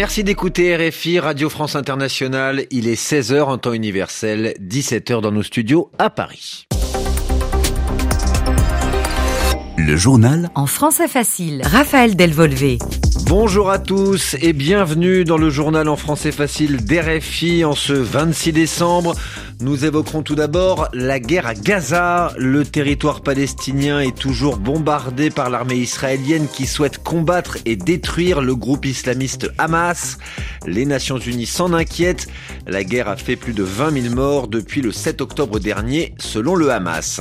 Merci d'écouter RFI, Radio France Internationale. Il est 16h en temps universel, 17h dans nos studios à Paris. Le journal en français facile. Raphaël Delvolvé. Bonjour à tous et bienvenue dans le journal en français facile d'RFI en ce 26 décembre. Nous évoquerons tout d'abord la guerre à Gaza. Le territoire palestinien est toujours bombardé par l'armée israélienne qui souhaite combattre et détruire le groupe islamiste Hamas. Les Nations Unies s'en inquiètent. La guerre a fait plus de 20 000 morts depuis le 7 octobre dernier, selon le Hamas.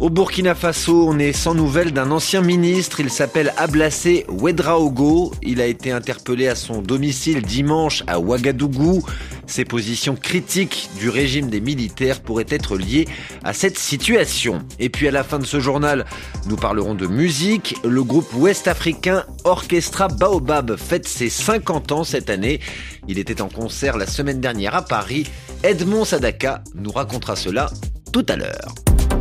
Au Burkina Faso, on est sans nouvelles d'un ancien ministre. Il s'appelle Ablassé Ouedraogo. Il a été interpellé à son domicile dimanche à Ouagadougou. Ses positions critiques du régime des militaires pourraient être liées à cette situation. Et puis à la fin de ce journal, nous parlerons de musique. Le groupe ouest-africain Orchestra Baobab fête ses 50 ans cette année. Il était en concert la semaine dernière à Paris. Edmond Sadaka nous racontera cela tout à l'heure.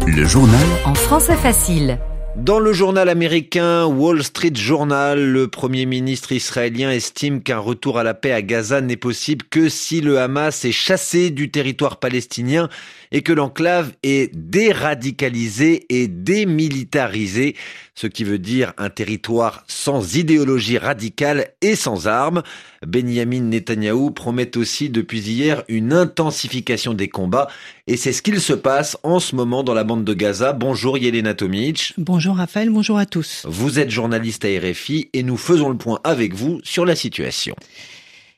Le journal en français facile. Dans le journal américain Wall Street Journal, le Premier ministre israélien estime qu'un retour à la paix à Gaza n'est possible que si le Hamas est chassé du territoire palestinien et que l'enclave est déradicalisée et démilitarisée, ce qui veut dire un territoire sans idéologie radicale et sans armes. Benjamin Netanyahou promet aussi depuis hier une intensification des combats et c'est ce qu'il se passe en ce moment dans la bande de Gaza. Bonjour Yelena Tomic. Bonjour Raphaël, bonjour à tous. Vous êtes journaliste à RFI et nous faisons le point avec vous sur la situation.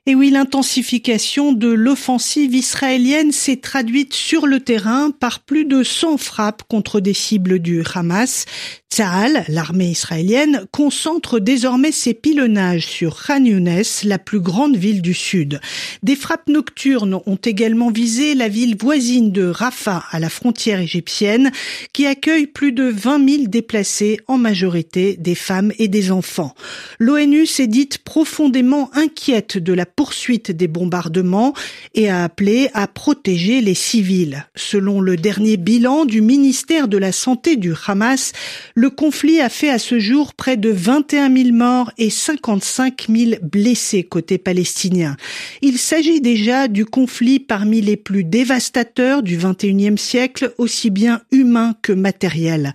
Et oui, l'intensification de l'offensive israélienne s'est traduite sur le terrain par plus de 100 frappes contre des cibles du Hamas. Tsahal, l'armée israélienne, concentre désormais ses pilonnages sur Khan Younes, la plus grande ville du sud. Des frappes nocturnes ont également visé la ville voisine de Rafah, à la frontière égyptienne, qui accueille plus de 20 000 déplacés, en majorité des femmes et des enfants. L'ONU s'est dite profondément inquiète de la poursuite des bombardements et a appelé à protéger les civils. Selon le dernier bilan du ministère de la Santé du Hamas, le conflit a fait à ce jour près de 21 000 morts et 55 000 blessés côté palestinien. Il s'agit déjà du conflit parmi les plus dévastateurs du 21e siècle, aussi bien humain que matériel.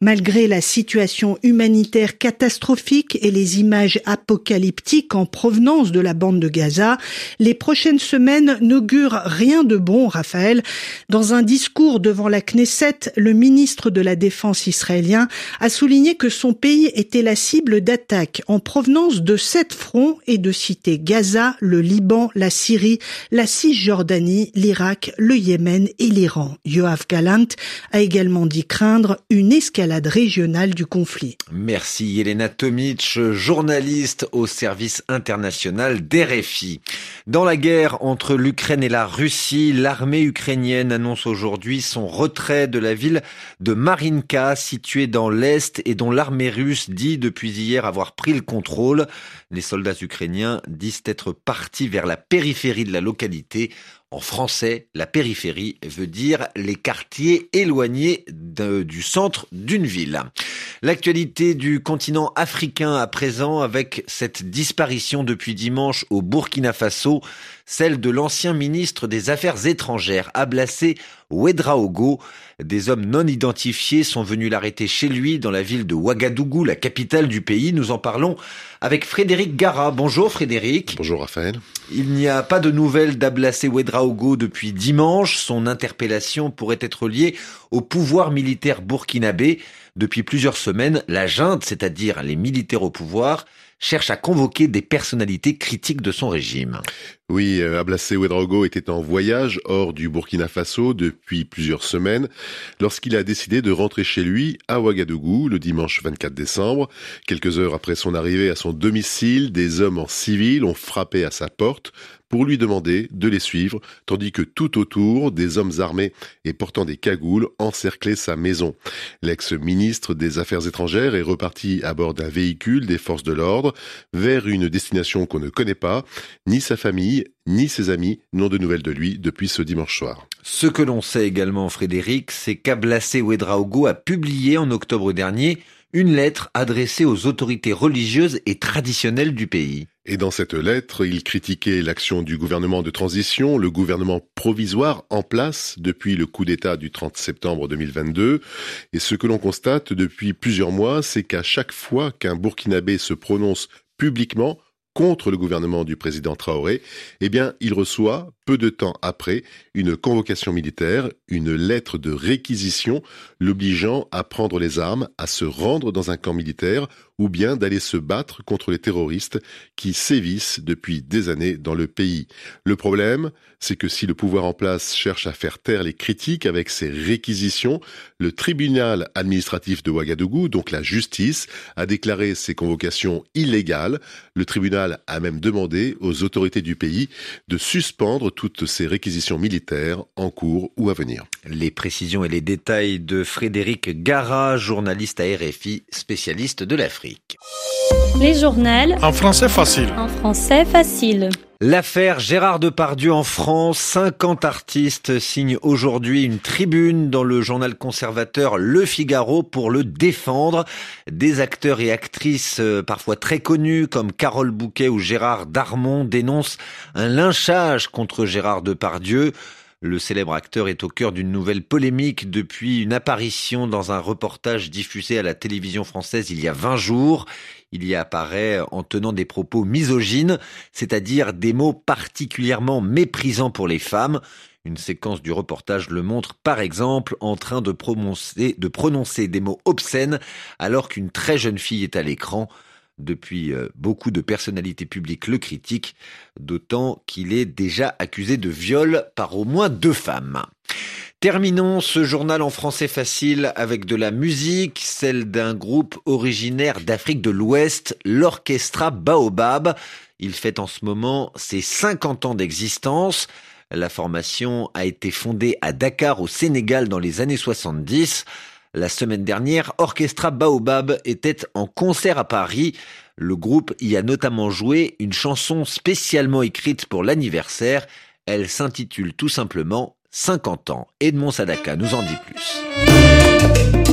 Malgré la situation humanitaire catastrophique et les images apocalyptiques en provenance de la bande de Gaza, les prochaines semaines n'augurent rien de bon, Raphaël. Dans un discours devant la Knesset, le ministre de la Défense israélien a souligné que son pays était la cible d'attaques en provenance de sept fronts et de citer Gaza, le Liban, la Syrie, la Cisjordanie, l'Irak, le Yémen et l'Iran. Yoav Galant a également dit craindre une escalade régionale du conflit. Merci Yelena Tomic, journaliste au service international d'RFI. Dans la guerre entre l'Ukraine et la Russie, l'armée ukrainienne annonce aujourd'hui son retrait de la ville de Marinka, située dans l'Est et dont l'armée russe dit depuis hier avoir pris le contrôle. Les soldats ukrainiens disent être partis vers la périphérie de la localité en français, la périphérie veut dire les quartiers éloignés du centre d'une ville. L'actualité du continent africain à présent avec cette disparition depuis dimanche au Burkina Faso, celle de l'ancien ministre des Affaires étrangères, Ablassé Ouedraogo. Des hommes non identifiés sont venus l'arrêter chez lui dans la ville de Ouagadougou, la capitale du pays. Nous en parlons avec Frédéric Gara. Bonjour Frédéric. Bonjour Raphaël. Il n'y a pas de nouvelles d'Ablassé Ouedraogo depuis dimanche. Son interpellation pourrait être liée au pouvoir militaire burkinabé. Depuis plusieurs semaines, la junte, c'est-à-dire les militaires au pouvoir, cherche à convoquer des personnalités critiques de son régime. Oui, euh, Ablassé Ouedraogo était en voyage hors du Burkina Faso depuis plusieurs semaines lorsqu'il a décidé de rentrer chez lui à Ouagadougou le dimanche 24 décembre. Quelques heures après son arrivée à son domicile, des hommes en civil ont frappé à sa porte pour lui demander de les suivre, tandis que tout autour, des hommes armés et portant des cagoules encerclaient sa maison. L'ex-ministre des Affaires étrangères est reparti à bord d'un véhicule des forces de l'ordre vers une destination qu'on ne connaît pas. Ni sa famille, ni ses amis n'ont de nouvelles de lui depuis ce dimanche soir. Ce que l'on sait également, Frédéric, c'est qu'Ablassé Ouedraogo a publié en octobre dernier une lettre adressée aux autorités religieuses et traditionnelles du pays. Et dans cette lettre, il critiquait l'action du gouvernement de transition, le gouvernement provisoire en place depuis le coup d'État du 30 septembre 2022. Et ce que l'on constate depuis plusieurs mois, c'est qu'à chaque fois qu'un Burkinabé se prononce publiquement contre le gouvernement du président Traoré, eh bien, il reçoit, peu de temps après, une convocation militaire, une lettre de réquisition l'obligeant à prendre les armes, à se rendre dans un camp militaire ou bien d'aller se battre contre les terroristes qui sévissent depuis des années dans le pays. Le problème, c'est que si le pouvoir en place cherche à faire taire les critiques avec ses réquisitions, le tribunal administratif de Ouagadougou, donc la justice, a déclaré ces convocations illégales. Le tribunal a même demandé aux autorités du pays de suspendre toutes ces réquisitions militaires en cours ou à venir. Les précisions et les détails de Frédéric Gara, journaliste à RFI, spécialiste de l'Afrique. Les journaux. En français facile. En français facile. L'affaire Gérard Depardieu en France, 50 artistes signent aujourd'hui une tribune dans le journal conservateur Le Figaro pour le défendre. Des acteurs et actrices euh, parfois très connus comme Carole Bouquet ou Gérard Darmon dénoncent un lynchage contre Gérard Depardieu. Le célèbre acteur est au cœur d'une nouvelle polémique depuis une apparition dans un reportage diffusé à la télévision française il y a 20 jours. Il y apparaît en tenant des propos misogynes, c'est-à-dire des mots particulièrement méprisants pour les femmes. Une séquence du reportage le montre par exemple en train de prononcer, de prononcer des mots obscènes alors qu'une très jeune fille est à l'écran. Depuis, euh, beaucoup de personnalités publiques le critiquent, d'autant qu'il est déjà accusé de viol par au moins deux femmes. Terminons ce journal en français facile avec de la musique, celle d'un groupe originaire d'Afrique de l'Ouest, l'Orchestra Baobab. Il fête en ce moment ses 50 ans d'existence. La formation a été fondée à Dakar au Sénégal dans les années 70. La semaine dernière, Orchestra Baobab était en concert à Paris. Le groupe y a notamment joué une chanson spécialement écrite pour l'anniversaire. Elle s'intitule tout simplement 50 ans. Edmond Sadaka nous en dit plus.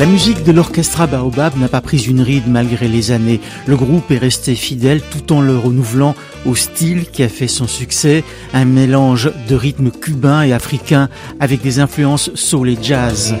La musique de l'orchestra Baobab n'a pas pris une ride malgré les années. Le groupe est resté fidèle tout en le renouvelant au style qui a fait son succès, un mélange de rythmes cubains et africains avec des influences soul et jazz.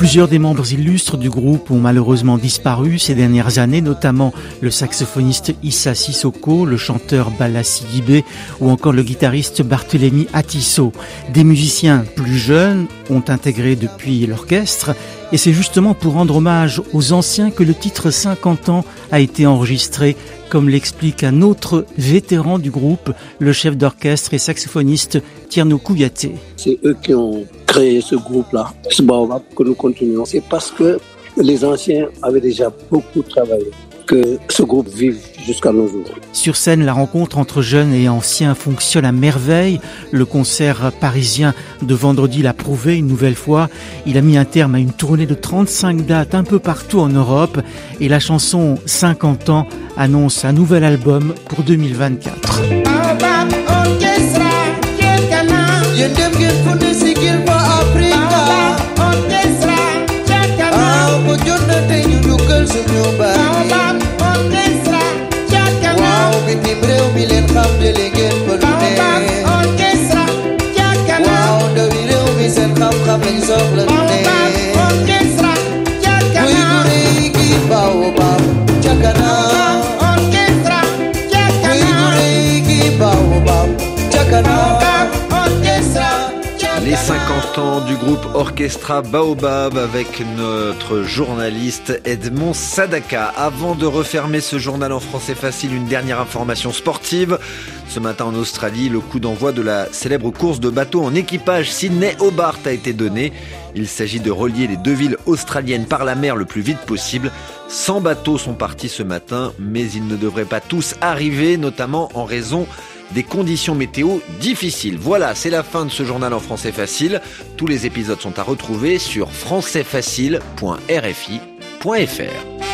Plusieurs des membres illustres du groupe ont malheureusement disparu ces dernières années, notamment le saxophoniste Issa Sissoko, le chanteur Bala Sigibé ou encore le guitariste Barthélemy Atisso. Des musiciens plus jeunes ont intégré depuis l'orchestre et c'est justement pour rendre hommage aux anciens que le titre 50 ans a été enregistré, comme l'explique un autre vétéran du groupe, le chef d'orchestre et saxophoniste Tierno Kouyaté. C'est eux qui ont créé ce groupe-là, ce baobab que nous continuons. C'est parce que les anciens avaient déjà beaucoup travaillé que ce groupe vive jusqu'à nos jours. Sur scène, la rencontre entre jeunes et anciens fonctionne à merveille. Le concert parisien de vendredi l'a prouvé une nouvelle fois. Il a mis un terme à une tournée de 35 dates un peu partout en Europe et la chanson 50 ans annonce un nouvel album pour 2024. Les Orchestra Baobab avec notre journaliste Edmond Sadaka. Avant de refermer ce journal en français facile, une dernière information sportive. Ce matin en Australie, le coup d'envoi de la célèbre course de bateau en équipage Sydney-Hobart a été donné. Il s'agit de relier les deux villes australiennes par la mer le plus vite possible. 100 bateaux sont partis ce matin, mais ils ne devraient pas tous arriver, notamment en raison des conditions météo difficiles. Voilà, c'est la fin de ce journal en français facile. Tous les épisodes sont à retrouver sur françaisfacile.rfi.fr.